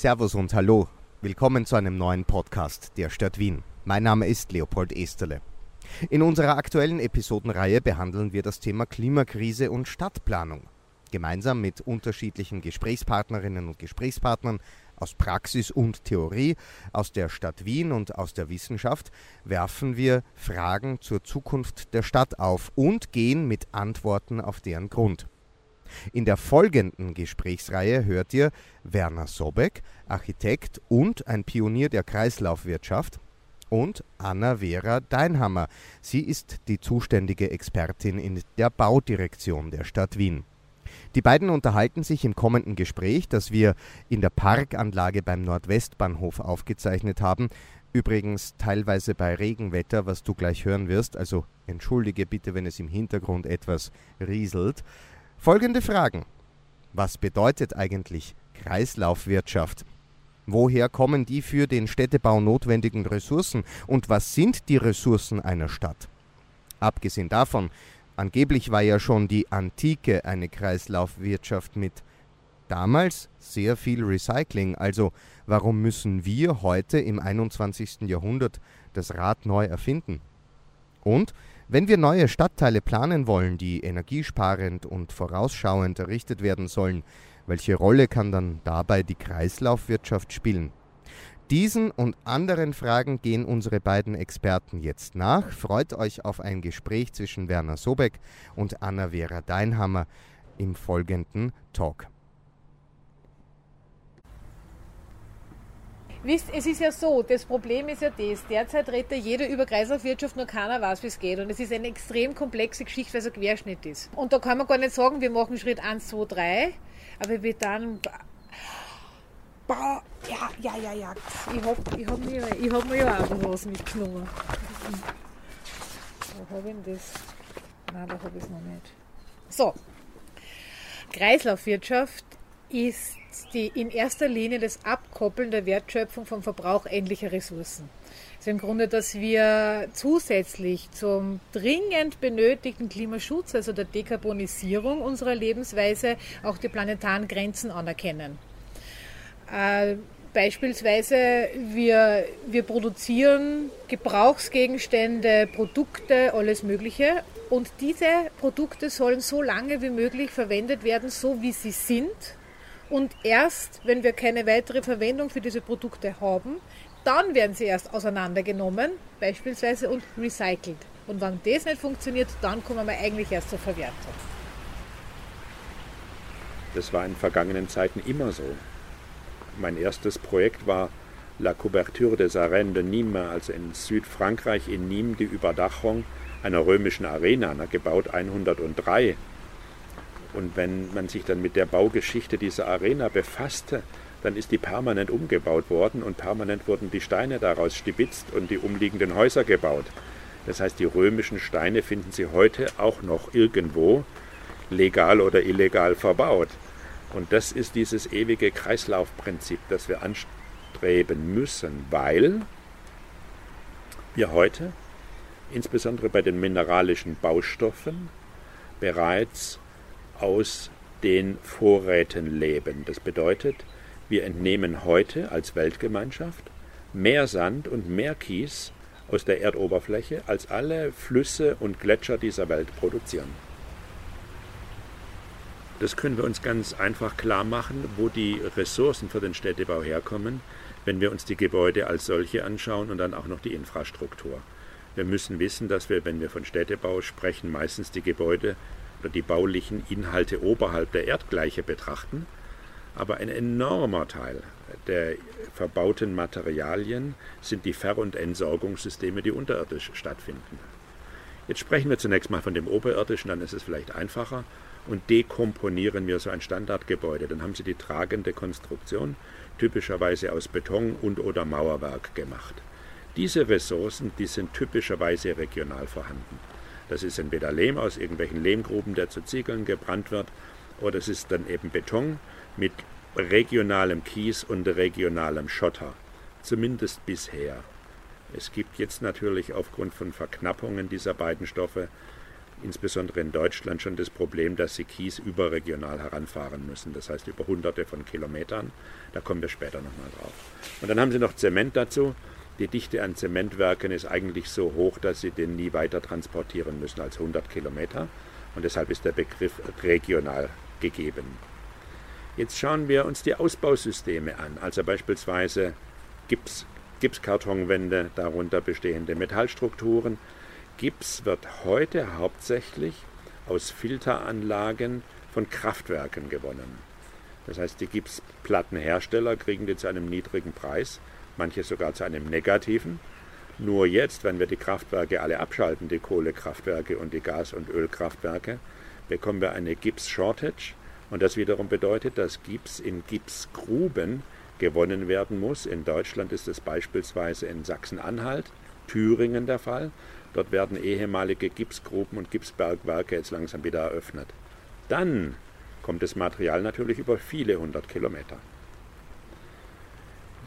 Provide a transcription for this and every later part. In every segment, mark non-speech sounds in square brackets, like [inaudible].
Servus und Hallo. Willkommen zu einem neuen Podcast der Stadt Wien. Mein Name ist Leopold Esterle. In unserer aktuellen Episodenreihe behandeln wir das Thema Klimakrise und Stadtplanung. Gemeinsam mit unterschiedlichen Gesprächspartnerinnen und Gesprächspartnern aus Praxis und Theorie, aus der Stadt Wien und aus der Wissenschaft werfen wir Fragen zur Zukunft der Stadt auf und gehen mit Antworten auf deren Grund. In der folgenden Gesprächsreihe hört ihr Werner Sobeck, Architekt und ein Pionier der Kreislaufwirtschaft, und Anna-Vera Deinhammer. Sie ist die zuständige Expertin in der Baudirektion der Stadt Wien. Die beiden unterhalten sich im kommenden Gespräch, das wir in der Parkanlage beim Nordwestbahnhof aufgezeichnet haben, übrigens teilweise bei Regenwetter, was du gleich hören wirst, also entschuldige bitte, wenn es im Hintergrund etwas rieselt, Folgende Fragen. Was bedeutet eigentlich Kreislaufwirtschaft? Woher kommen die für den Städtebau notwendigen Ressourcen und was sind die Ressourcen einer Stadt? Abgesehen davon, angeblich war ja schon die Antike eine Kreislaufwirtschaft mit damals sehr viel Recycling, also warum müssen wir heute im 21. Jahrhundert das Rad neu erfinden? Und wenn wir neue Stadtteile planen wollen, die energiesparend und vorausschauend errichtet werden sollen, welche Rolle kann dann dabei die Kreislaufwirtschaft spielen? Diesen und anderen Fragen gehen unsere beiden Experten jetzt nach. Freut euch auf ein Gespräch zwischen Werner Sobeck und Anna-Vera Deinhammer im folgenden Talk. Wisst, es ist ja so, das Problem ist ja das, derzeit redet ja jeder über Kreislaufwirtschaft, nur keiner weiß, wie es geht. Und es ist eine extrem komplexe Geschichte, weil es ein Querschnitt ist. Und da kann man gar nicht sagen, wir machen Schritt 1, 2, 3, aber wir dann... Ja, ja, ja, ja. Ich hab, ich hab, mir, ich hab mir ja auch was mitgenommen. Wo habe ich denn das? Nein, da habe ich es noch nicht. So. Kreislaufwirtschaft ist die in erster Linie das Abkoppeln der Wertschöpfung vom Verbrauch endlicher Ressourcen. Ist im Grunde, dass wir zusätzlich zum dringend benötigten Klimaschutz, also der Dekarbonisierung unserer Lebensweise, auch die planetaren Grenzen anerkennen. Äh, Beispielsweise, wir, wir produzieren Gebrauchsgegenstände, Produkte, alles Mögliche. Und diese Produkte sollen so lange wie möglich verwendet werden, so wie sie sind und erst, wenn wir keine weitere Verwendung für diese Produkte haben, dann werden sie erst auseinandergenommen, beispielsweise und recycelt. Und wenn das nicht funktioniert, dann kommen wir eigentlich erst zur Verwertung. Das war in vergangenen Zeiten immer so. Mein erstes Projekt war La Couverture des Arènes de Nîmes, also in Südfrankreich in Nîmes die Überdachung einer römischen Arena, gebaut 103 und wenn man sich dann mit der Baugeschichte dieser Arena befasste, dann ist die permanent umgebaut worden und permanent wurden die Steine daraus stibitzt und die umliegenden Häuser gebaut. Das heißt, die römischen Steine finden Sie heute auch noch irgendwo legal oder illegal verbaut. Und das ist dieses ewige Kreislaufprinzip, das wir anstreben müssen, weil wir heute, insbesondere bei den mineralischen Baustoffen, bereits aus den Vorräten leben. Das bedeutet, wir entnehmen heute als Weltgemeinschaft mehr Sand und mehr Kies aus der Erdoberfläche, als alle Flüsse und Gletscher dieser Welt produzieren. Das können wir uns ganz einfach klar machen, wo die Ressourcen für den Städtebau herkommen, wenn wir uns die Gebäude als solche anschauen und dann auch noch die Infrastruktur. Wir müssen wissen, dass wir, wenn wir von Städtebau sprechen, meistens die Gebäude oder die baulichen Inhalte oberhalb der Erdgleiche betrachten, aber ein enormer Teil der verbauten Materialien sind die Ver- und Entsorgungssysteme, die unterirdisch stattfinden. Jetzt sprechen wir zunächst mal von dem oberirdischen, dann ist es vielleicht einfacher und dekomponieren wir so ein Standardgebäude. Dann haben Sie die tragende Konstruktion, typischerweise aus Beton und oder Mauerwerk gemacht. Diese Ressourcen, die sind typischerweise regional vorhanden. Das ist entweder Lehm aus irgendwelchen Lehmgruben, der zu Ziegeln gebrannt wird, oder es ist dann eben Beton mit regionalem Kies und regionalem Schotter. Zumindest bisher. Es gibt jetzt natürlich aufgrund von Verknappungen dieser beiden Stoffe insbesondere in Deutschland schon das Problem, dass sie Kies überregional heranfahren müssen, das heißt über hunderte von Kilometern. Da kommen wir später nochmal drauf. Und dann haben sie noch Zement dazu. Die Dichte an Zementwerken ist eigentlich so hoch, dass sie den nie weiter transportieren müssen als 100 Kilometer. Und deshalb ist der Begriff regional gegeben. Jetzt schauen wir uns die Ausbausysteme an, also beispielsweise Gips, Gipskartonwände, darunter bestehende Metallstrukturen, Gips wird heute hauptsächlich aus Filteranlagen von Kraftwerken gewonnen. Das heißt, die Gipsplattenhersteller kriegen die zu einem niedrigen Preis, manche sogar zu einem negativen. Nur jetzt, wenn wir die Kraftwerke alle abschalten, die Kohlekraftwerke und die Gas- und Ölkraftwerke, bekommen wir eine Gips-Shortage. Und das wiederum bedeutet, dass Gips in Gipsgruben gewonnen werden muss. In Deutschland ist es beispielsweise in Sachsen-Anhalt, Thüringen der Fall. Dort werden ehemalige Gipsgruben und Gipsbergwerke jetzt langsam wieder eröffnet. Dann kommt das Material natürlich über viele hundert Kilometer.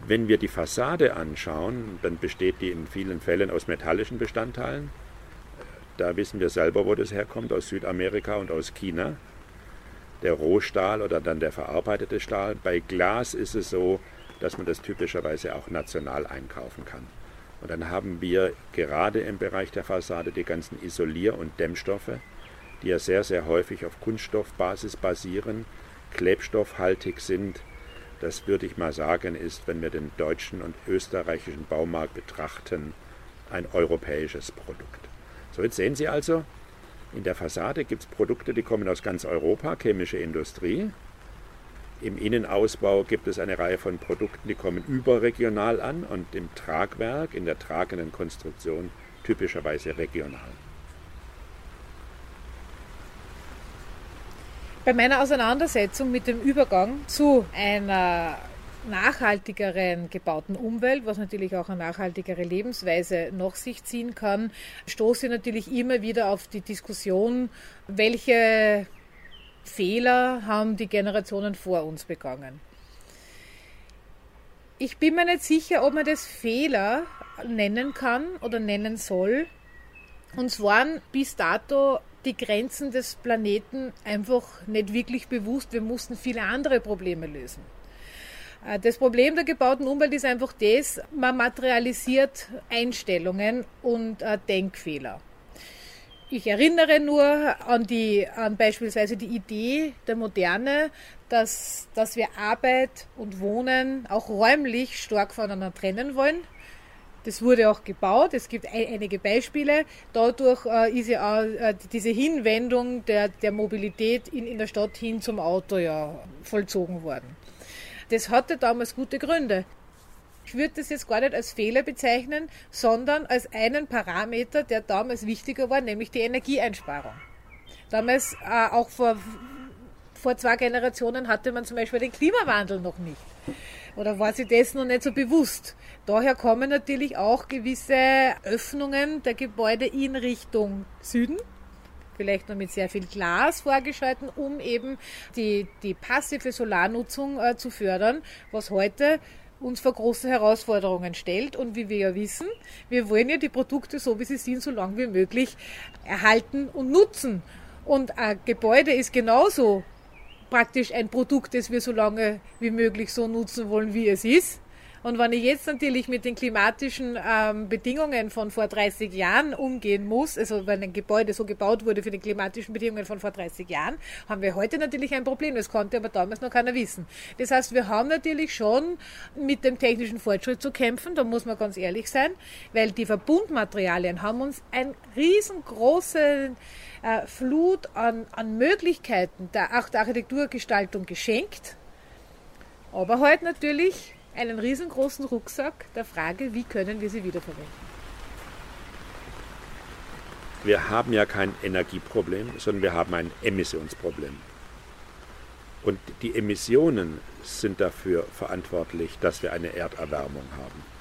Wenn wir die Fassade anschauen, dann besteht die in vielen Fällen aus metallischen Bestandteilen. Da wissen wir selber, wo das herkommt, aus Südamerika und aus China. Der Rohstahl oder dann der verarbeitete Stahl. Bei Glas ist es so, dass man das typischerweise auch national einkaufen kann. Und dann haben wir gerade im Bereich der Fassade die ganzen Isolier- und Dämmstoffe, die ja sehr, sehr häufig auf Kunststoffbasis basieren, klebstoffhaltig sind. Das würde ich mal sagen, ist, wenn wir den deutschen und österreichischen Baumarkt betrachten, ein europäisches Produkt. So, jetzt sehen Sie also, in der Fassade gibt es Produkte, die kommen aus ganz Europa, chemische Industrie. Im Innenausbau gibt es eine Reihe von Produkten, die kommen überregional an und im Tragwerk, in der tragenden Konstruktion typischerweise regional. Bei meiner Auseinandersetzung mit dem Übergang zu einer nachhaltigeren gebauten Umwelt, was natürlich auch eine nachhaltigere Lebensweise nach sich ziehen kann, stoße ich natürlich immer wieder auf die Diskussion, welche Fehler haben die Generationen vor uns begangen. Ich bin mir nicht sicher, ob man das Fehler nennen kann oder nennen soll. Uns waren bis dato die Grenzen des Planeten einfach nicht wirklich bewusst. Wir mussten viele andere Probleme lösen. Äh, das Problem der gebauten Umwelt ist einfach das, man materialisiert Einstellungen und äh, Denkfehler. Ich erinnere nur an, die, an beispielsweise die Idee der Moderne, dass, dass wir Arbeit und Wohnen auch räumlich stark voneinander trennen wollen. Das wurde auch gebaut. Es gibt einige Beispiele. Dadurch äh, ist ja auch äh, diese Hinwendung der, der Mobilität in, in der Stadt hin zum Auto ja vollzogen worden. Das hatte damals gute Gründe. Ich würde das jetzt gar nicht als Fehler bezeichnen, sondern als einen Parameter, der damals wichtiger war, nämlich die Energieeinsparung. Damals, äh, auch vor, vor zwei Generationen, hatte man zum Beispiel den Klimawandel noch nicht. Oder war sich das noch nicht so bewusst. Daher kommen natürlich auch gewisse Öffnungen der Gebäude in Richtung Süden vielleicht noch mit sehr viel Glas vorgeschalten, um eben die, die passive Solarnutzung äh, zu fördern, was heute uns vor große Herausforderungen stellt. Und wie wir ja wissen, wir wollen ja die Produkte so wie sie sind, so lange wie möglich erhalten und nutzen. Und ein Gebäude ist genauso praktisch ein Produkt, das wir so lange wie möglich so nutzen wollen, wie es ist. Und wenn ich jetzt natürlich mit den klimatischen ähm, Bedingungen von vor 30 Jahren umgehen muss, also wenn ein Gebäude so gebaut wurde für die klimatischen Bedingungen von vor 30 Jahren, haben wir heute natürlich ein Problem. Das konnte aber damals noch keiner wissen. Das heißt, wir haben natürlich schon mit dem technischen Fortschritt zu kämpfen, da muss man ganz ehrlich sein, weil die Verbundmaterialien haben uns ein riesengroße äh, Flut an, an Möglichkeiten der, auch der Architekturgestaltung geschenkt. Aber halt natürlich einen riesengroßen Rucksack der Frage, wie können wir sie wiederverwenden. Wir haben ja kein Energieproblem, sondern wir haben ein Emissionsproblem. Und die Emissionen sind dafür verantwortlich, dass wir eine Erderwärmung haben.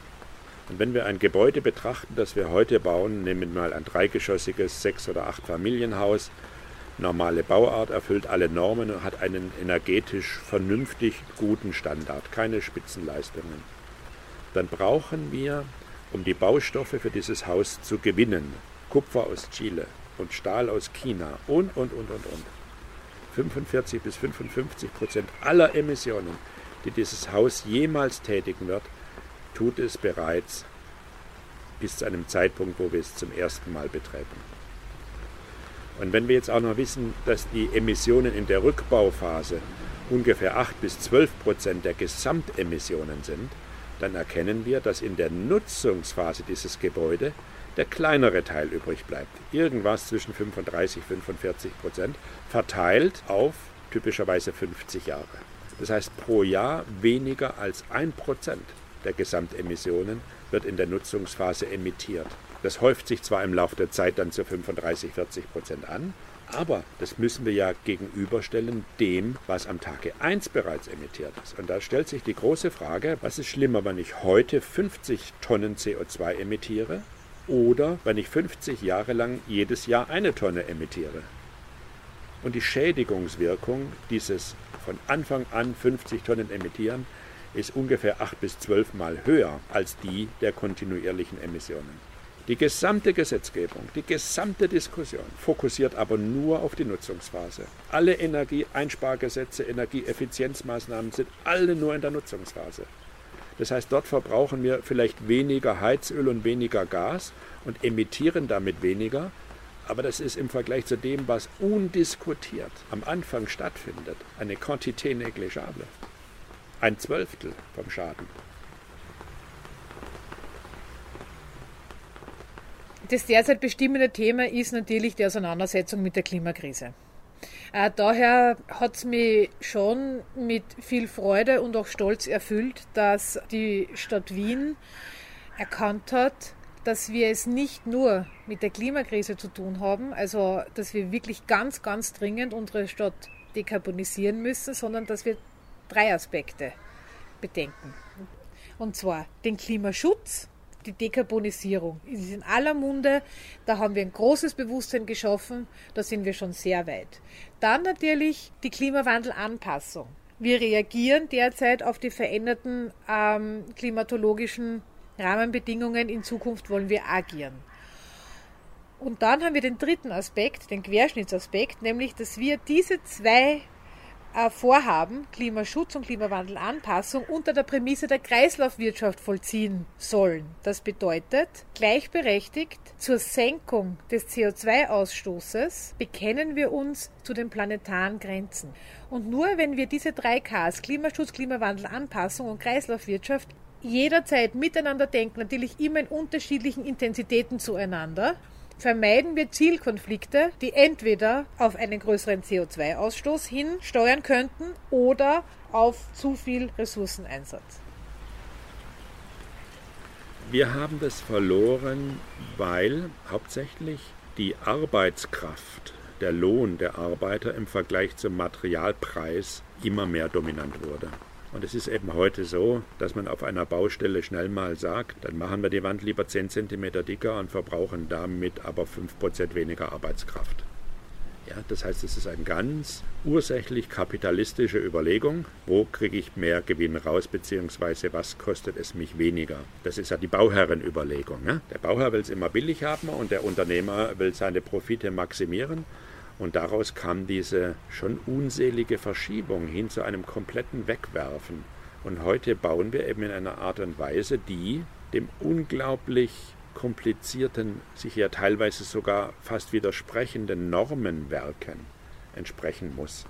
Und wenn wir ein Gebäude betrachten, das wir heute bauen, nehmen wir mal ein dreigeschossiges Sechs- oder Acht-Familienhaus, normale Bauart, erfüllt alle Normen und hat einen energetisch vernünftig guten Standard, keine Spitzenleistungen. Dann brauchen wir, um die Baustoffe für dieses Haus zu gewinnen, Kupfer aus Chile, und Stahl aus China und, und, und, und, und. 45 bis 55 Prozent aller Emissionen, die dieses Haus jemals tätigen wird, tut es bereits bis zu einem Zeitpunkt, wo wir es zum ersten Mal betreiben. Und wenn wir jetzt auch noch wissen, dass die Emissionen in der Rückbauphase ungefähr 8 bis 12 Prozent der Gesamtemissionen sind, dann erkennen wir, dass in der Nutzungsphase dieses Gebäude der kleinere Teil übrig bleibt. Irgendwas zwischen 35 und 45 Prozent, verteilt auf typischerweise 50 Jahre. Das heißt, pro Jahr weniger als ein Prozent der Gesamtemissionen wird in der Nutzungsphase emittiert. Das häuft sich zwar im Laufe der Zeit dann zu 35, 40 Prozent an, aber das müssen wir ja gegenüberstellen dem, was am Tage 1 bereits emittiert ist. Und da stellt sich die große Frage, was ist schlimmer, wenn ich heute 50 Tonnen CO2 emittiere oder wenn ich 50 Jahre lang jedes Jahr eine Tonne emittiere? Und die Schädigungswirkung dieses von Anfang an 50 Tonnen emittieren ist ungefähr 8 bis 12 Mal höher als die der kontinuierlichen Emissionen. Die gesamte Gesetzgebung, die gesamte Diskussion fokussiert aber nur auf die Nutzungsphase. Alle Energieeinspargesetze, Energieeffizienzmaßnahmen sind alle nur in der Nutzungsphase. Das heißt, dort verbrauchen wir vielleicht weniger Heizöl und weniger Gas und emittieren damit weniger. Aber das ist im Vergleich zu dem, was undiskutiert am Anfang stattfindet, eine Quantité négligeable. Ein Zwölftel vom Schaden. Das derzeit bestimmende Thema ist natürlich die Auseinandersetzung mit der Klimakrise. Äh, daher hat es mich schon mit viel Freude und auch Stolz erfüllt, dass die Stadt Wien erkannt hat, dass wir es nicht nur mit der Klimakrise zu tun haben, also dass wir wirklich ganz, ganz dringend unsere Stadt dekarbonisieren müssen, sondern dass wir drei Aspekte bedenken. Und zwar den Klimaschutz, die Dekarbonisierung. Es ist in aller Munde, da haben wir ein großes Bewusstsein geschaffen, da sind wir schon sehr weit. Dann natürlich die Klimawandelanpassung. Wir reagieren derzeit auf die veränderten ähm, klimatologischen Rahmenbedingungen. In Zukunft wollen wir agieren. Und dann haben wir den dritten Aspekt, den Querschnittsaspekt, nämlich dass wir diese zwei Vorhaben, Klimaschutz und Klimawandelanpassung, unter der Prämisse der Kreislaufwirtschaft vollziehen sollen. Das bedeutet, gleichberechtigt zur Senkung des CO2-Ausstoßes bekennen wir uns zu den planetaren Grenzen. Und nur wenn wir diese drei Ks, Klimaschutz, Klimawandelanpassung und Kreislaufwirtschaft, jederzeit miteinander denken, natürlich immer in unterschiedlichen Intensitäten zueinander, vermeiden wir Zielkonflikte, die entweder auf einen größeren CO2-Ausstoß hin steuern könnten oder auf zu viel Ressourceneinsatz. Wir haben das verloren, weil hauptsächlich die Arbeitskraft, der Lohn der Arbeiter im Vergleich zum Materialpreis immer mehr dominant wurde. Und es ist eben heute so, dass man auf einer Baustelle schnell mal sagt, dann machen wir die Wand lieber 10 cm dicker und verbrauchen damit aber 5% weniger Arbeitskraft. Ja, das heißt, es ist eine ganz ursächlich kapitalistische Überlegung, wo kriege ich mehr Gewinn raus, beziehungsweise was kostet es mich weniger. Das ist ja die Bauherrenüberlegung. Ne? Der Bauherr will es immer billig haben und der Unternehmer will seine Profite maximieren. Und daraus kam diese schon unselige Verschiebung hin zu einem kompletten Wegwerfen. Und heute bauen wir eben in einer Art und Weise, die dem unglaublich komplizierten, sich ja teilweise sogar fast widersprechenden Normenwerken entsprechen muss.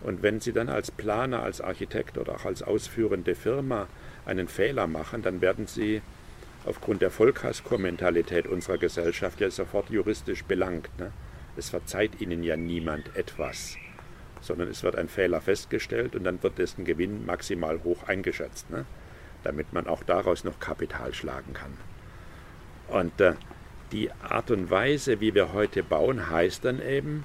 Und wenn Sie dann als Planer, als Architekt oder auch als ausführende Firma einen Fehler machen, dann werden Sie aufgrund der Vollkasko-Mentalität unserer Gesellschaft ja sofort juristisch belangt. Ne? Es verzeiht ihnen ja niemand etwas, sondern es wird ein Fehler festgestellt und dann wird dessen Gewinn maximal hoch eingeschätzt, ne? damit man auch daraus noch Kapital schlagen kann. Und äh, die Art und Weise, wie wir heute bauen, heißt dann eben,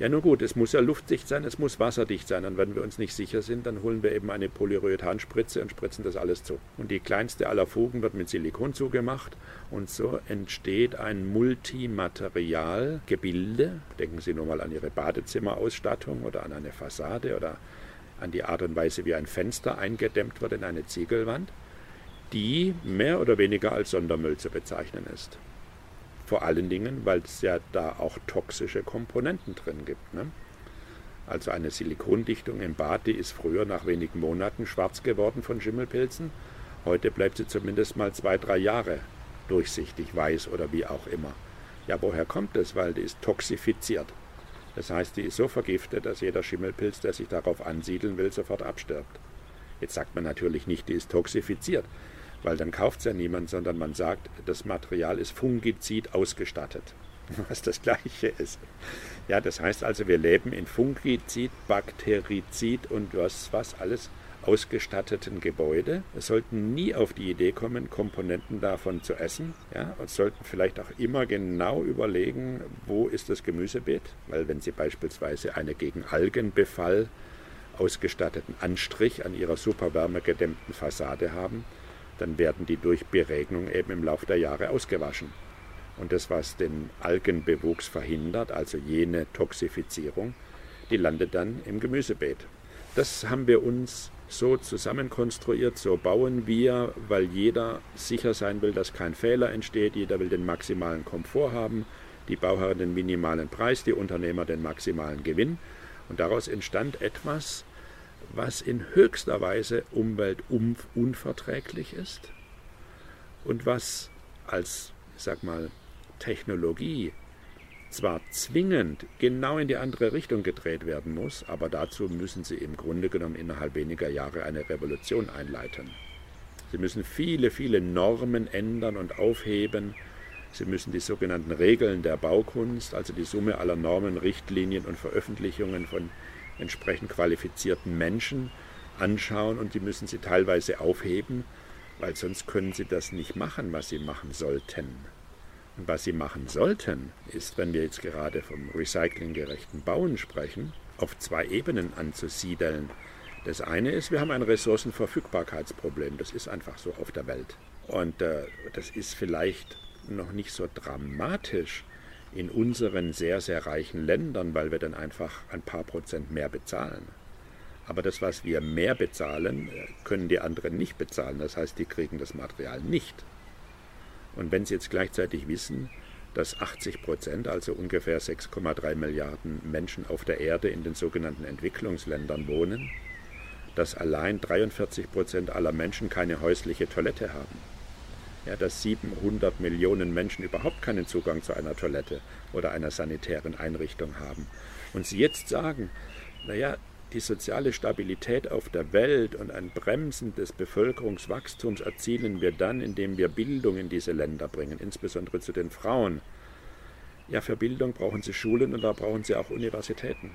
ja, nun gut, es muss ja luftdicht sein, es muss wasserdicht sein. Und wenn wir uns nicht sicher sind, dann holen wir eben eine Polyurethanspritze und spritzen das alles zu. Und die kleinste aller Fugen wird mit Silikon zugemacht. Und so entsteht ein Multimaterialgebilde. Denken Sie nur mal an Ihre Badezimmerausstattung oder an eine Fassade oder an die Art und Weise, wie ein Fenster eingedämmt wird in eine Ziegelwand, die mehr oder weniger als Sondermüll zu bezeichnen ist. Vor allen Dingen, weil es ja da auch toxische Komponenten drin gibt. Ne? Also eine Silikondichtung im Bad, die ist früher nach wenigen Monaten schwarz geworden von Schimmelpilzen. Heute bleibt sie zumindest mal zwei, drei Jahre durchsichtig, weiß oder wie auch immer. Ja, woher kommt das? Weil die ist toxifiziert. Das heißt, die ist so vergiftet, dass jeder Schimmelpilz, der sich darauf ansiedeln will, sofort abstirbt. Jetzt sagt man natürlich nicht, die ist toxifiziert, weil dann kauft es ja niemand, sondern man sagt, das Material ist fungizid ausgestattet, [laughs] was das gleiche ist. Ja, das heißt also, wir leben in Fungizid, Bakterizid und was, was alles ausgestatteten Gebäude. Wir sollten nie auf die Idee kommen, Komponenten davon zu essen. Ja, und sollten vielleicht auch immer genau überlegen, wo ist das Gemüsebeet. Weil wenn Sie beispielsweise eine gegen Algenbefall ausgestatteten Anstrich an ihrer superwärmegedämmten Fassade haben, dann werden die durch Beregnung eben im Laufe der Jahre ausgewaschen. Und das, was den Algenbewuchs verhindert, also jene Toxifizierung, die landet dann im Gemüsebeet. Das haben wir uns so zusammenkonstruiert, so bauen wir, weil jeder sicher sein will, dass kein Fehler entsteht, jeder will den maximalen Komfort haben, die Bauherren den minimalen Preis, die Unternehmer den maximalen Gewinn. Und daraus entstand etwas, was in höchster Weise umweltunverträglich ist und was als, ich sag mal, Technologie zwar zwingend genau in die andere Richtung gedreht werden muss, aber dazu müssen sie im Grunde genommen innerhalb weniger Jahre eine Revolution einleiten. Sie müssen viele, viele Normen ändern und aufheben. Sie müssen die sogenannten Regeln der Baukunst, also die Summe aller Normen, Richtlinien und Veröffentlichungen von entsprechend qualifizierten Menschen anschauen und die müssen sie teilweise aufheben, weil sonst können sie das nicht machen, was sie machen sollten. Und was sie machen sollten, ist, wenn wir jetzt gerade vom recyclinggerechten Bauen sprechen, auf zwei Ebenen anzusiedeln. Das eine ist, wir haben ein Ressourcenverfügbarkeitsproblem. Das ist einfach so auf der Welt. Und äh, das ist vielleicht noch nicht so dramatisch in unseren sehr, sehr reichen Ländern, weil wir dann einfach ein paar Prozent mehr bezahlen. Aber das, was wir mehr bezahlen, können die anderen nicht bezahlen. Das heißt, die kriegen das Material nicht. Und wenn Sie jetzt gleichzeitig wissen, dass 80 Prozent, also ungefähr 6,3 Milliarden Menschen auf der Erde in den sogenannten Entwicklungsländern wohnen, dass allein 43 Prozent aller Menschen keine häusliche Toilette haben, ja, dass 700 Millionen Menschen überhaupt keinen Zugang zu einer Toilette oder einer sanitären Einrichtung haben. Und Sie jetzt sagen, naja, die soziale Stabilität auf der Welt und ein Bremsen des Bevölkerungswachstums erzielen wir dann, indem wir Bildung in diese Länder bringen, insbesondere zu den Frauen. Ja, für Bildung brauchen sie Schulen und da brauchen sie auch Universitäten.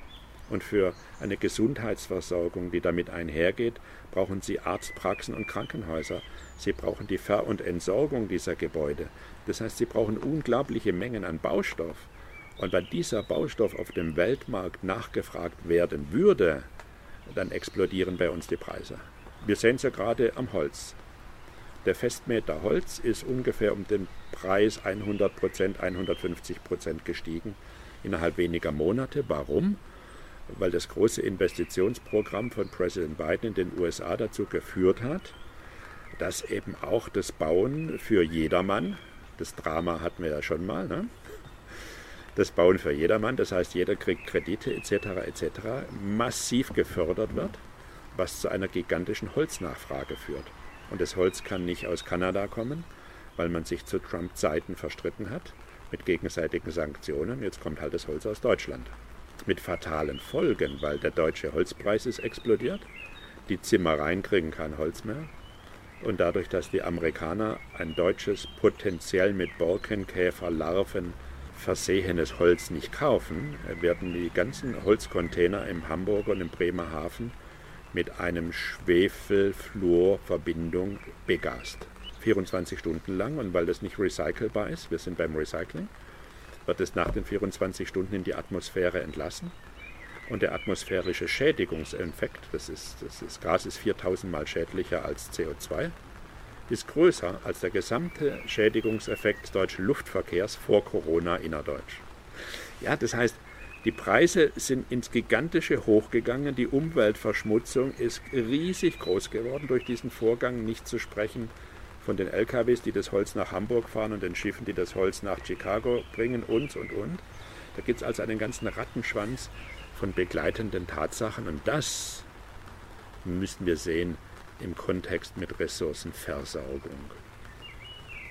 Und für eine Gesundheitsversorgung, die damit einhergeht, brauchen sie Arztpraxen und Krankenhäuser. Sie brauchen die Ver- und Entsorgung dieser Gebäude. Das heißt, sie brauchen unglaubliche Mengen an Baustoff. Und wenn dieser Baustoff auf dem Weltmarkt nachgefragt werden würde, dann explodieren bei uns die Preise. Wir sehen es ja gerade am Holz. Der Festmeter Holz ist ungefähr um den Preis 100 Prozent, 150 Prozent gestiegen innerhalb weniger Monate. Warum? Weil das große Investitionsprogramm von Präsident Biden in den USA dazu geführt hat, dass eben auch das Bauen für jedermann, das Drama hatten wir ja schon mal, ne? das Bauen für jedermann, das heißt jeder kriegt Kredite etc. etc. massiv gefördert wird, was zu einer gigantischen Holznachfrage führt. Und das Holz kann nicht aus Kanada kommen, weil man sich zu Trump-Zeiten verstritten hat mit gegenseitigen Sanktionen. Jetzt kommt halt das Holz aus Deutschland. Mit fatalen Folgen, weil der deutsche Holzpreis ist explodiert, die Zimmereien kriegen kein Holz mehr. Und dadurch, dass die Amerikaner ein deutsches potenziell mit Borkenkäferlarven versehenes Holz nicht kaufen, werden die ganzen Holzcontainer im Hamburger und im Bremer Hafen mit einem Schwefelfluorverbindung begast. 24 Stunden lang und weil das nicht recycelbar ist, wir sind beim Recycling, wird es nach den 24 Stunden in die Atmosphäre entlassen. Und der atmosphärische Schädigungseffekt, das, ist, das, ist, Gas ist 4000 mal schädlicher als CO2, ist größer als der gesamte Schädigungseffekt des deutschen Luftverkehrs vor Corona innerdeutsch. Ja, das heißt, die Preise sind ins Gigantische hochgegangen, die Umweltverschmutzung ist riesig groß geworden durch diesen Vorgang, nicht zu sprechen von den LKWs, die das Holz nach Hamburg fahren und den Schiffen, die das Holz nach Chicago bringen und, und, und. Da gibt es also einen ganzen Rattenschwanz von begleitenden Tatsachen und das müssen wir sehen im Kontext mit Ressourcenversaugung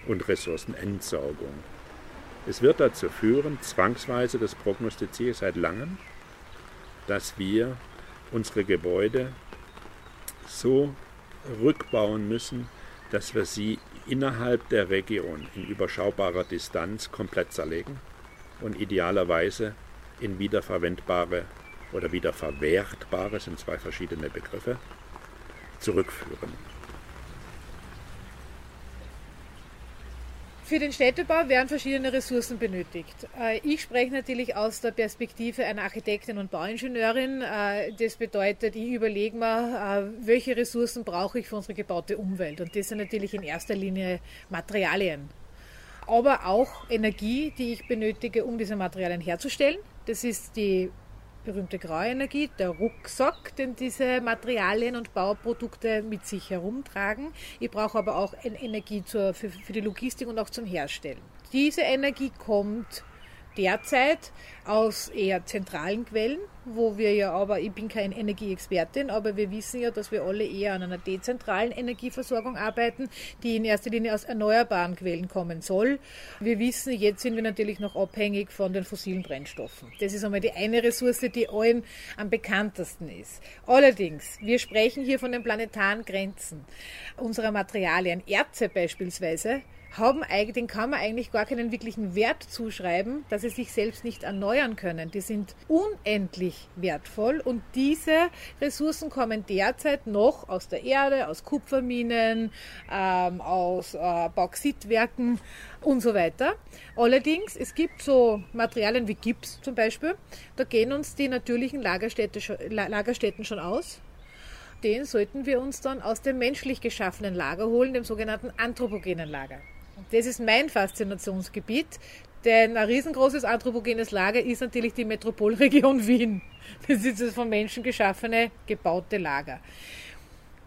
und Ressourcenentsorgung. Es wird dazu führen, zwangsweise, das prognostiziere ich seit langem, dass wir unsere Gebäude so rückbauen müssen, dass wir sie innerhalb der Region in überschaubarer Distanz komplett zerlegen und idealerweise in wiederverwendbare oder wiederverwertbare, sind zwei verschiedene Begriffe, zurückführen. Für den Städtebau werden verschiedene Ressourcen benötigt. Äh, ich spreche natürlich aus der Perspektive einer Architektin und Bauingenieurin. Äh, das bedeutet, ich überlege mir, äh, welche Ressourcen brauche ich für unsere gebaute Umwelt. Und das sind natürlich in erster Linie Materialien. Aber auch Energie, die ich benötige, um diese Materialien herzustellen. Das ist die berühmte Grauenergie, der Rucksack, den diese Materialien und Bauprodukte mit sich herumtragen. Ich brauche aber auch Energie zur, für, für die Logistik und auch zum Herstellen. Diese Energie kommt derzeit aus eher zentralen Quellen, wo wir ja aber, ich bin keine Energieexpertin, aber wir wissen ja, dass wir alle eher an einer dezentralen Energieversorgung arbeiten, die in erster Linie aus erneuerbaren Quellen kommen soll. Wir wissen, jetzt sind wir natürlich noch abhängig von den fossilen Brennstoffen. Das ist einmal die eine Ressource, die allen am bekanntesten ist. Allerdings, wir sprechen hier von den planetaren Grenzen unserer Materialien. Erze beispielsweise haben, den kann man eigentlich gar keinen wirklichen Wert zuschreiben, dass sie sich selbst nicht erneuern können. Die sind unendlich wertvoll und diese Ressourcen kommen derzeit noch aus der Erde, aus Kupferminen, ähm, aus äh, Bauxitwerken und so weiter. Allerdings, es gibt so Materialien wie Gips zum Beispiel, da gehen uns die natürlichen Lagerstätten schon aus den sollten wir uns dann aus dem menschlich geschaffenen Lager holen, dem sogenannten anthropogenen Lager. Das ist mein Faszinationsgebiet, denn ein riesengroßes anthropogenes Lager ist natürlich die Metropolregion [laughs] Wien. Das ist das von Menschen geschaffene, gebaute Lager.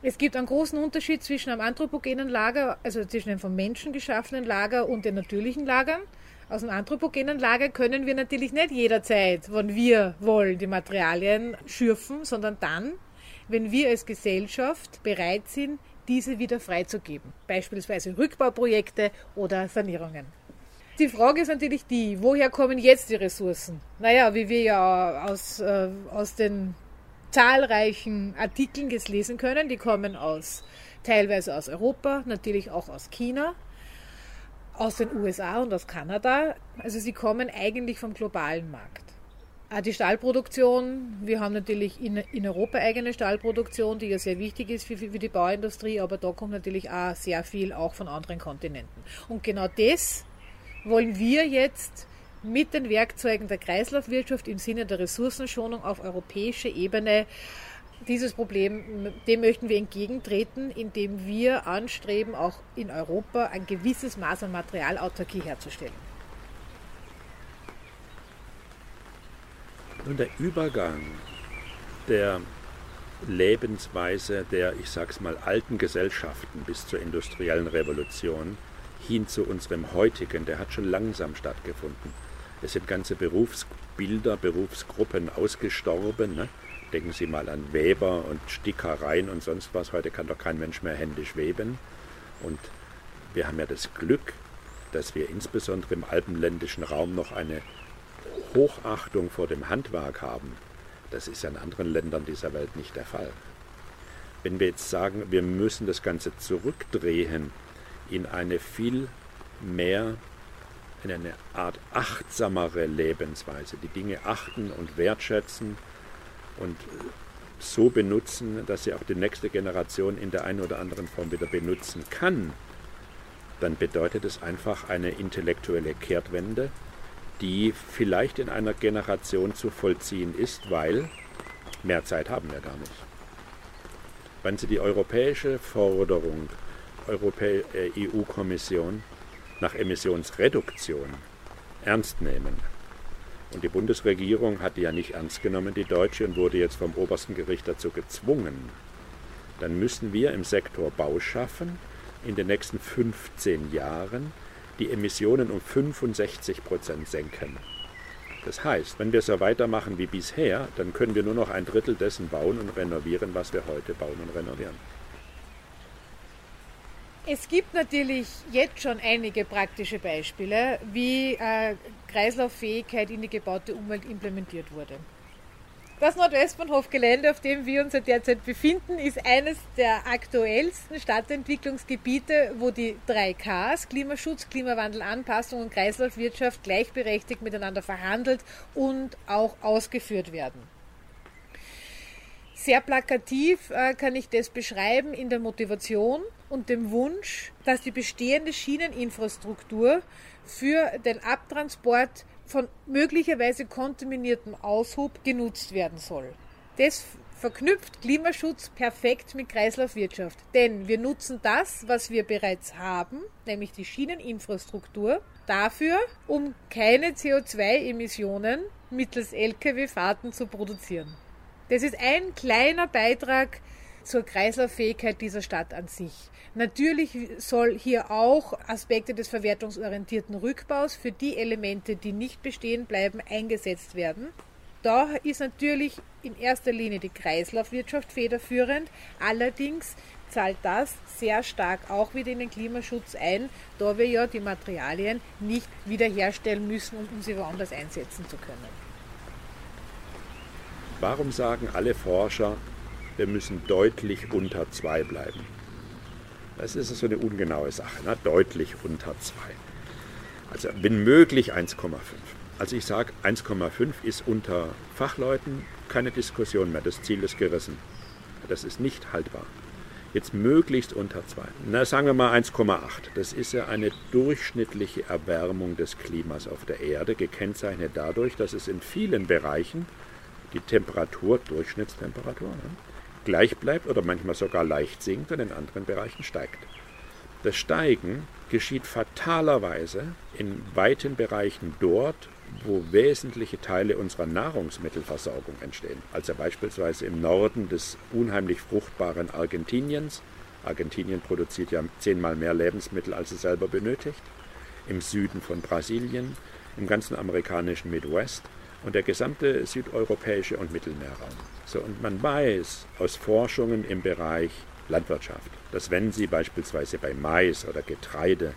Es gibt einen großen Unterschied zwischen einem anthropogenen Lager, also zwischen einem von Menschen geschaffenen Lager und den natürlichen Lagern. Aus dem anthropogenen Lager können wir natürlich nicht jederzeit, wann wir wollen, die Materialien schürfen, sondern dann, wenn wir als Gesellschaft bereit sind, diese wieder freizugeben, beispielsweise Rückbauprojekte oder Sanierungen. Die Frage ist natürlich die, woher kommen jetzt die Ressourcen? Naja, wie wir ja aus, äh, aus den zahlreichen Artikeln jetzt lesen können, die kommen aus teilweise aus Europa, natürlich auch aus China, aus den USA und aus Kanada. Also sie kommen eigentlich vom globalen Markt. Die Stahlproduktion, wir haben natürlich in, in Europa eigene Stahlproduktion, die ja sehr wichtig ist für, für die Bauindustrie, aber da kommt natürlich auch sehr viel auch von anderen Kontinenten. Und genau das wollen wir jetzt mit den Werkzeugen der Kreislaufwirtschaft im Sinne der Ressourcenschonung auf europäischer Ebene dieses Problem, dem möchten wir entgegentreten, indem wir anstreben, auch in Europa ein gewisses Maß an Materialautarkie herzustellen. Nun, der Übergang der Lebensweise der, ich sag's mal, alten Gesellschaften bis zur industriellen Revolution hin zu unserem heutigen, der hat schon langsam stattgefunden. Es sind ganze Berufsbilder, Berufsgruppen ausgestorben. Ne? Denken Sie mal an Weber und Stickereien und sonst was. Heute kann doch kein Mensch mehr händisch weben. Und wir haben ja das Glück, dass wir insbesondere im alpenländischen Raum noch eine Hochachtung vor dem Handwerk haben, das ist in anderen Ländern dieser Welt nicht der Fall. Wenn wir jetzt sagen, wir müssen das Ganze zurückdrehen in eine viel mehr, in eine Art achtsamere Lebensweise, die Dinge achten und wertschätzen und so benutzen, dass sie auch die nächste Generation in der einen oder anderen Form wieder benutzen kann, dann bedeutet es einfach eine intellektuelle Kehrtwende die vielleicht in einer Generation zu vollziehen ist, weil mehr Zeit haben wir gar nicht. Wenn Sie die europäische Forderung Europä äh, EU-Kommission nach Emissionsreduktion ernst nehmen, und die Bundesregierung hat die ja nicht ernst genommen, die deutsche, und wurde jetzt vom obersten Gericht dazu gezwungen, dann müssen wir im Sektor Bau schaffen, in den nächsten 15 Jahren die Emissionen um 65 Prozent senken. Das heißt, wenn wir so weitermachen wie bisher, dann können wir nur noch ein Drittel dessen bauen und renovieren, was wir heute bauen und renovieren. Es gibt natürlich jetzt schon einige praktische Beispiele, wie äh, Kreislauffähigkeit in die gebaute Umwelt implementiert wurde. Das Nordwestbahnhof-Gelände, auf dem wir uns derzeit befinden, ist eines der aktuellsten Stadtentwicklungsgebiete, wo die drei Ks, Klimaschutz, Klimawandelanpassung und Kreislaufwirtschaft, gleichberechtigt miteinander verhandelt und auch ausgeführt werden. Sehr plakativ äh, kann ich das beschreiben in der Motivation und dem Wunsch, dass die bestehende Schieneninfrastruktur für den Abtransport von möglicherweise kontaminiertem Aushub genutzt werden soll. Das verknüpft Klimaschutz perfekt mit Kreislaufwirtschaft. Denn wir nutzen das, was wir bereits haben, nämlich die Schieneninfrastruktur, dafür, um keine CO2-Emissionen mittels Lkw-Fahrten zu produzieren. Das ist ein kleiner Beitrag zur Kreislauffähigkeit dieser Stadt an sich. Natürlich soll hier auch Aspekte des verwertungsorientierten Rückbaus für die Elemente, die nicht bestehen bleiben, eingesetzt werden. Da ist natürlich in erster Linie die Kreislaufwirtschaft federführend. Allerdings zahlt das sehr stark auch wieder in den Klimaschutz ein, da wir ja die Materialien nicht wiederherstellen müssen, um sie woanders einsetzen zu können. Warum sagen alle Forscher, wir müssen deutlich unter 2 bleiben. Das ist so eine ungenaue Sache, ne? deutlich unter 2. Also wenn möglich 1,5. Also ich sage, 1,5 ist unter Fachleuten keine Diskussion mehr. Das Ziel ist gerissen. Das ist nicht haltbar. Jetzt möglichst unter 2. Na, sagen wir mal 1,8. Das ist ja eine durchschnittliche Erwärmung des Klimas auf der Erde, gekennzeichnet dadurch, dass es in vielen Bereichen die Temperatur, Durchschnittstemperatur, ne, gleich bleibt oder manchmal sogar leicht sinkt und in anderen Bereichen steigt. Das Steigen geschieht fatalerweise in weiten Bereichen dort, wo wesentliche Teile unserer Nahrungsmittelversorgung entstehen. Also beispielsweise im Norden des unheimlich fruchtbaren Argentiniens. Argentinien produziert ja zehnmal mehr Lebensmittel, als es selber benötigt. Im Süden von Brasilien, im ganzen amerikanischen Midwest und der gesamte südeuropäische und Mittelmeerraum. So, und man weiß aus Forschungen im Bereich Landwirtschaft, dass wenn Sie beispielsweise bei Mais oder Getreide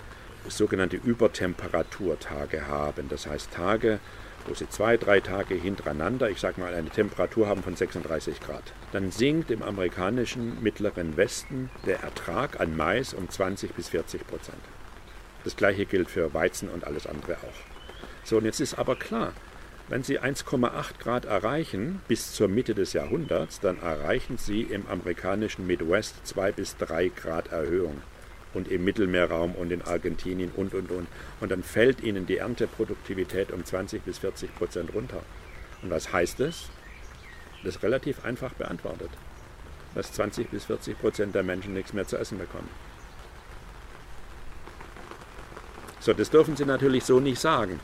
sogenannte Übertemperaturtage haben, das heißt Tage, wo Sie zwei, drei Tage hintereinander, ich sage mal, eine Temperatur haben von 36 Grad, dann sinkt im amerikanischen mittleren Westen der Ertrag an Mais um 20 bis 40 Prozent. Das gleiche gilt für Weizen und alles andere auch. So, und jetzt ist aber klar, wenn Sie 1,8 Grad erreichen bis zur Mitte des Jahrhunderts, dann erreichen Sie im amerikanischen Midwest 2 bis 3 Grad Erhöhung und im Mittelmeerraum und in Argentinien und und und. Und dann fällt Ihnen die Ernteproduktivität um 20 bis 40 Prozent runter. Und was heißt das? Das ist relativ einfach beantwortet. Dass 20 bis 40 Prozent der Menschen nichts mehr zu essen bekommen. So, das dürfen Sie natürlich so nicht sagen.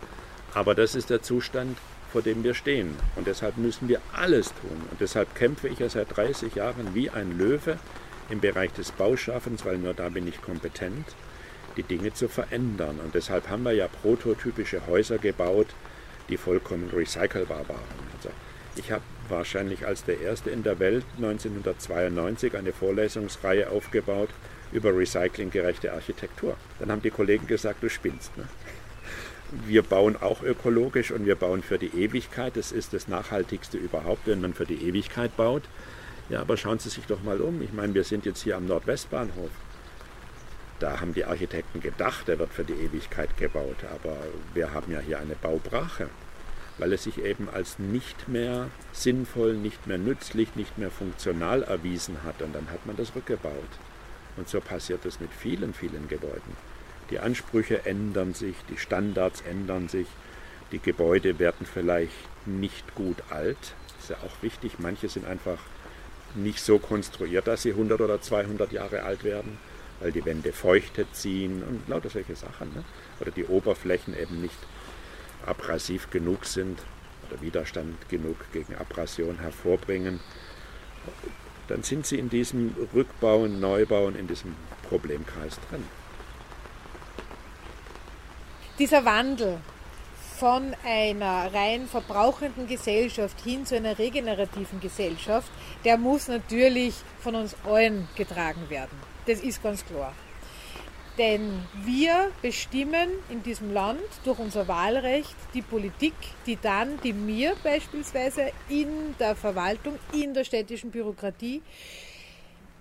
Aber das ist der Zustand, vor dem wir stehen. Und deshalb müssen wir alles tun. Und deshalb kämpfe ich ja seit 30 Jahren wie ein Löwe im Bereich des Bauschaffens, weil nur da bin ich kompetent, die Dinge zu verändern. Und deshalb haben wir ja prototypische Häuser gebaut, die vollkommen recycelbar waren. Also ich habe wahrscheinlich als der erste in der Welt 1992 eine Vorlesungsreihe aufgebaut über recyclinggerechte Architektur. Dann haben die Kollegen gesagt, du spinnst. Ne? Wir bauen auch ökologisch und wir bauen für die Ewigkeit. Das ist das Nachhaltigste überhaupt, wenn man für die Ewigkeit baut. Ja, aber schauen Sie sich doch mal um. Ich meine, wir sind jetzt hier am Nordwestbahnhof. Da haben die Architekten gedacht, der wird für die Ewigkeit gebaut. Aber wir haben ja hier eine Baubrache, weil es sich eben als nicht mehr sinnvoll, nicht mehr nützlich, nicht mehr funktional erwiesen hat. Und dann hat man das rückgebaut. Und so passiert es mit vielen, vielen Gebäuden. Die Ansprüche ändern sich, die Standards ändern sich, die Gebäude werden vielleicht nicht gut alt. Das ist ja auch wichtig. Manche sind einfach nicht so konstruiert, dass sie 100 oder 200 Jahre alt werden, weil die Wände Feuchte ziehen und lauter solche Sachen. Ne? Oder die Oberflächen eben nicht abrasiv genug sind oder Widerstand genug gegen Abrasion hervorbringen. dann sind Sie in diesem Rückbauen, Neubauen, in diesem Problemkreis drin. Dieser Wandel von einer rein verbrauchenden Gesellschaft hin zu einer regenerativen Gesellschaft, der muss natürlich von uns allen getragen werden. Das ist ganz klar. Denn wir bestimmen in diesem Land durch unser Wahlrecht die Politik, die dann, die mir beispielsweise in der Verwaltung, in der städtischen Bürokratie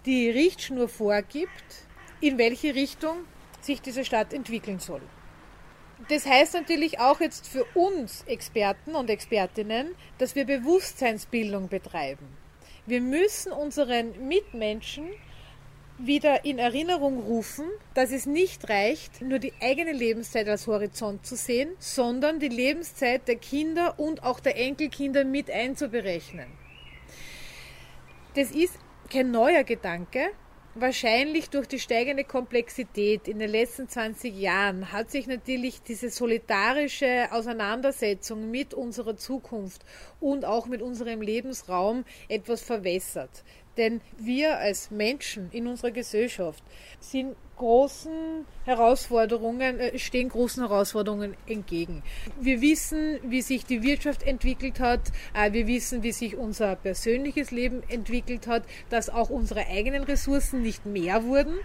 die Richtschnur vorgibt, in welche Richtung sich diese Stadt entwickeln soll. Das heißt natürlich auch jetzt für uns Experten und Expertinnen, dass wir Bewusstseinsbildung betreiben. Wir müssen unseren Mitmenschen wieder in Erinnerung rufen, dass es nicht reicht, nur die eigene Lebenszeit als Horizont zu sehen, sondern die Lebenszeit der Kinder und auch der Enkelkinder mit einzuberechnen. Das ist kein neuer Gedanke. Wahrscheinlich durch die steigende Komplexität in den letzten 20 Jahren hat sich natürlich diese solidarische Auseinandersetzung mit unserer Zukunft und auch mit unserem Lebensraum etwas verwässert. Denn wir als Menschen in unserer Gesellschaft sind großen Herausforderungen, äh, stehen großen Herausforderungen entgegen. Wir wissen, wie sich die Wirtschaft entwickelt hat, äh, wir wissen, wie sich unser persönliches Leben entwickelt hat, dass auch unsere eigenen Ressourcen nicht mehr wurden,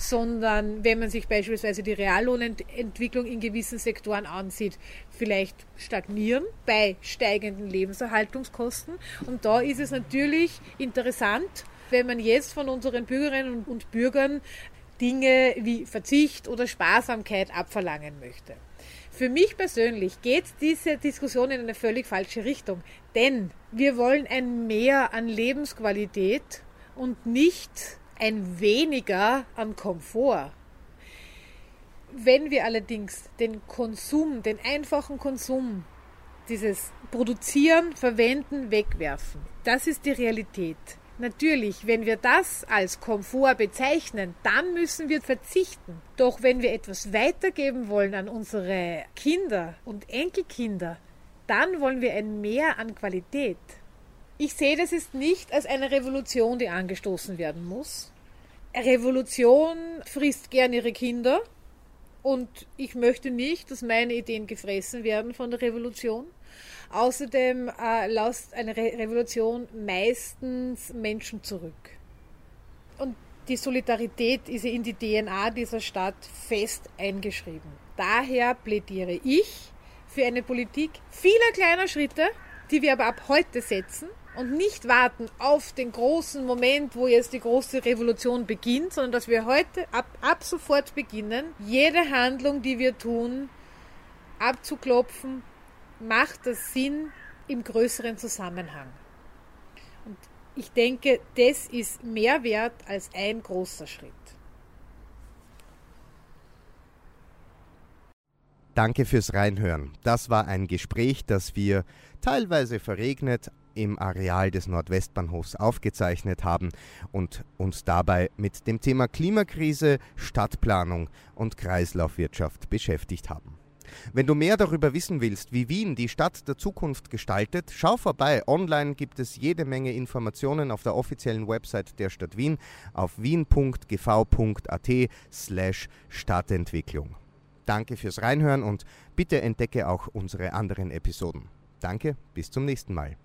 sondern wenn man sich beispielsweise die Reallohnentwicklung in gewissen Sektoren ansieht, vielleicht stagnieren bei steigenden Lebenserhaltungskosten. Und da ist es natürlich interessant, wenn man jetzt von unseren Bürgerinnen und Bürgern Dinge wie Verzicht oder Sparsamkeit abverlangen möchte. Für mich persönlich geht diese Diskussion in eine völlig falsche Richtung, denn wir wollen ein Mehr an Lebensqualität und nicht ein weniger an Komfort. Wenn wir allerdings den Konsum, den einfachen Konsum, dieses Produzieren, Verwenden, Wegwerfen, das ist die Realität. Natürlich, wenn wir das als Komfort bezeichnen, dann müssen wir verzichten. Doch wenn wir etwas weitergeben wollen an unsere Kinder und Enkelkinder, dann wollen wir ein Mehr an Qualität. Ich sehe das jetzt nicht als eine Revolution, die angestoßen werden muss. Revolution frisst gern ihre Kinder und ich möchte nicht, dass meine Ideen gefressen werden von der Revolution. Außerdem äh, lässt eine Re Revolution meistens Menschen zurück. Und die Solidarität ist in die DNA dieser Stadt fest eingeschrieben. Daher plädiere ich für eine Politik vieler kleiner Schritte, die wir aber ab heute setzen und nicht warten auf den großen Moment, wo jetzt die große Revolution beginnt, sondern dass wir heute ab, ab sofort beginnen, jede Handlung, die wir tun, abzuklopfen, macht das Sinn im größeren Zusammenhang. Und ich denke, das ist mehr wert als ein großer Schritt. Danke fürs Reinhören. Das war ein Gespräch, das wir teilweise verregnet im Areal des Nordwestbahnhofs aufgezeichnet haben und uns dabei mit dem Thema Klimakrise, Stadtplanung und Kreislaufwirtschaft beschäftigt haben. Wenn du mehr darüber wissen willst, wie Wien die Stadt der Zukunft gestaltet, schau vorbei. Online gibt es jede Menge Informationen auf der offiziellen Website der Stadt Wien auf wien.gv.at slash Stadtentwicklung. Danke fürs Reinhören und bitte entdecke auch unsere anderen Episoden. Danke, bis zum nächsten Mal.